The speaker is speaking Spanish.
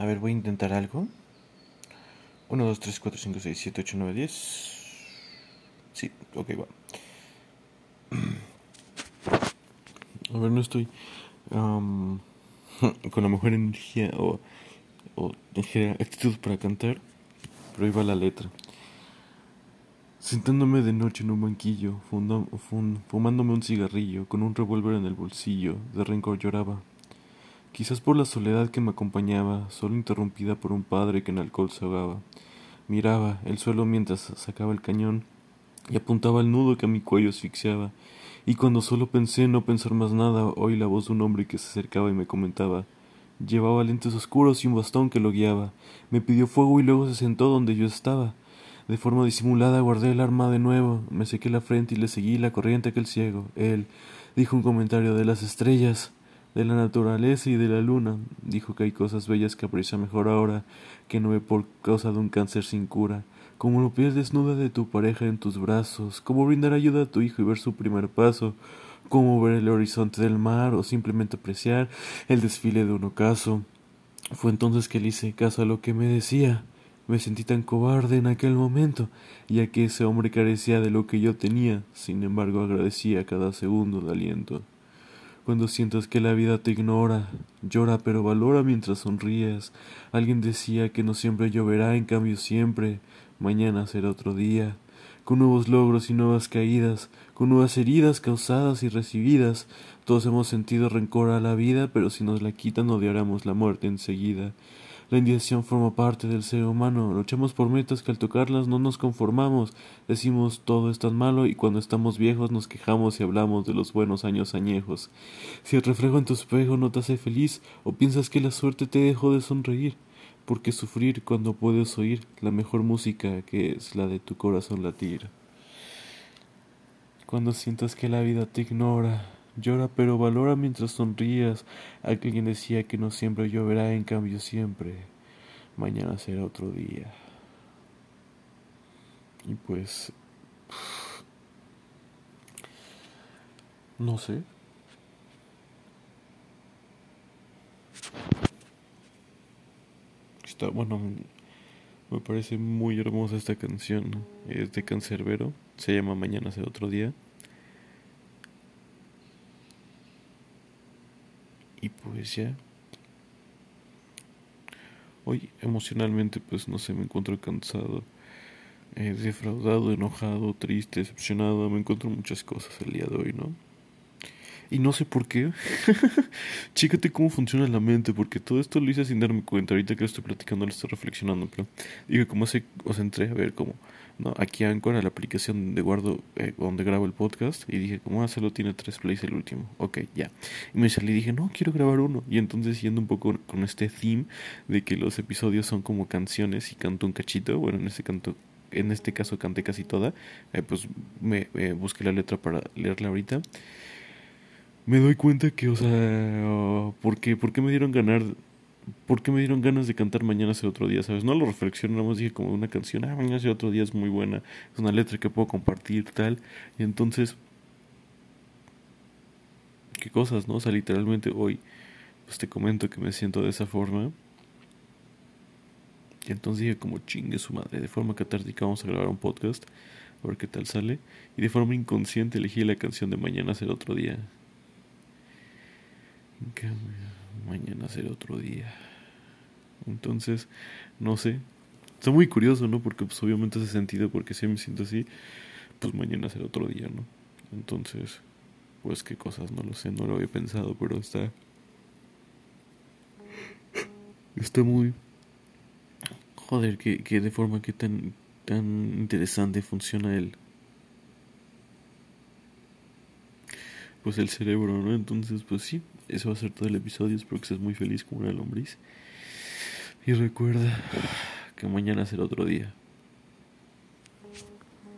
A ver, voy a intentar algo. 1, 2, 3, 4, 5, 6, 7, 8, 9, 10. Sí, ok, va. A ver, no estoy um, con la mejor energía o, o actitud para cantar, pero ahí va la letra. Sentándome de noche en un banquillo, fumándome un cigarrillo, con un revólver en el bolsillo, de rencor lloraba. Quizás por la soledad que me acompañaba, solo interrumpida por un padre que en alcohol se ahogaba. Miraba el suelo mientras sacaba el cañón y apuntaba el nudo que a mi cuello asfixiaba. Y cuando solo pensé no pensar más nada, oí la voz de un hombre que se acercaba y me comentaba. Llevaba lentes oscuros y un bastón que lo guiaba. Me pidió fuego y luego se sentó donde yo estaba. De forma disimulada guardé el arma de nuevo, me sequé la frente y le seguí la corriente aquel ciego. Él dijo un comentario de las estrellas, de la naturaleza y de la luna. Dijo que hay cosas bellas que aprecia mejor ahora que no ve por causa de un cáncer sin cura. Como lo pies desnuda de tu pareja en tus brazos, como brindar ayuda a tu hijo y ver su primer paso, como ver el horizonte del mar o simplemente apreciar el desfile de un ocaso. Fue entonces que le hice caso a lo que me decía. Me sentí tan cobarde en aquel momento, ya que ese hombre carecía de lo que yo tenía, sin embargo agradecía cada segundo de aliento. Cuando sientas que la vida te ignora, llora pero valora mientras sonríes. Alguien decía que no siempre lloverá, en cambio siempre, mañana será otro día, con nuevos logros y nuevas caídas, con nuevas heridas causadas y recibidas. Todos hemos sentido rencor a la vida, pero si nos la quitan odiaremos la muerte enseguida. La indignación forma parte del ser humano. Luchamos por metas que al tocarlas no nos conformamos. Decimos todo es tan malo y cuando estamos viejos nos quejamos y hablamos de los buenos años añejos. Si el reflejo en tu espejo no te hace feliz o piensas que la suerte te dejó de sonreír, ¿por qué sufrir cuando puedes oír la mejor música que es la de tu corazón latir? Cuando sientas que la vida te ignora, Llora, pero valora mientras sonrías. Alguien decía que no siempre lloverá, en cambio siempre. Mañana será otro día. Y pues... No sé. Está bueno. Me parece muy hermosa esta canción. Es de Cancerbero. Se llama Mañana será otro día. Y pues ya. Hoy emocionalmente pues no sé, me encuentro cansado, eh, defraudado, enojado, triste, decepcionado, me encuentro muchas cosas el día de hoy, ¿no? Y no sé por qué. Chícate cómo funciona la mente, porque todo esto lo hice sin darme cuenta. Ahorita que lo estoy platicando, lo estoy reflexionando. Pero digo, como se, os entré a ver cómo ¿no? Aquí Anchor, a la aplicación donde guardo, eh, donde grabo el podcast, y dije, ¿cómo hacerlo? Tiene tres plays el último. Ok, ya. Y me salí y dije, no, quiero grabar uno. Y entonces, yendo un poco con este theme de que los episodios son como canciones y canto un cachito, bueno, en este canto en este caso canté casi toda, eh, pues me busqué la letra para leerla ahorita. Me doy cuenta que, o sea, ¿por qué, ¿por qué me dieron ganar ¿por qué me dieron ganas de cantar Mañana será otro día? ¿Sabes? No lo reflexiono, nada más dije como una canción, ah, Mañana será otro día es muy buena, es una letra que puedo compartir, tal. Y entonces, qué cosas, ¿no? O sea, literalmente hoy, pues te comento que me siento de esa forma. Y entonces dije como chingue su madre, de forma catártica vamos a grabar un podcast, a ver qué tal sale. Y de forma inconsciente elegí la canción de Mañana será otro día. Mañana será otro día. Entonces, no sé. Está muy curioso, ¿no? Porque pues obviamente hace sentido, porque si me siento así, pues mañana será otro día, ¿no? Entonces, pues qué cosas, no lo sé, no lo había pensado, pero está... Está muy... Joder, que, que de forma que tan, tan interesante funciona el... Pues el cerebro, ¿no? Entonces, pues sí, eso va a ser todo el episodio. Espero que estés muy feliz como una lombriz. Y recuerda que mañana será otro día.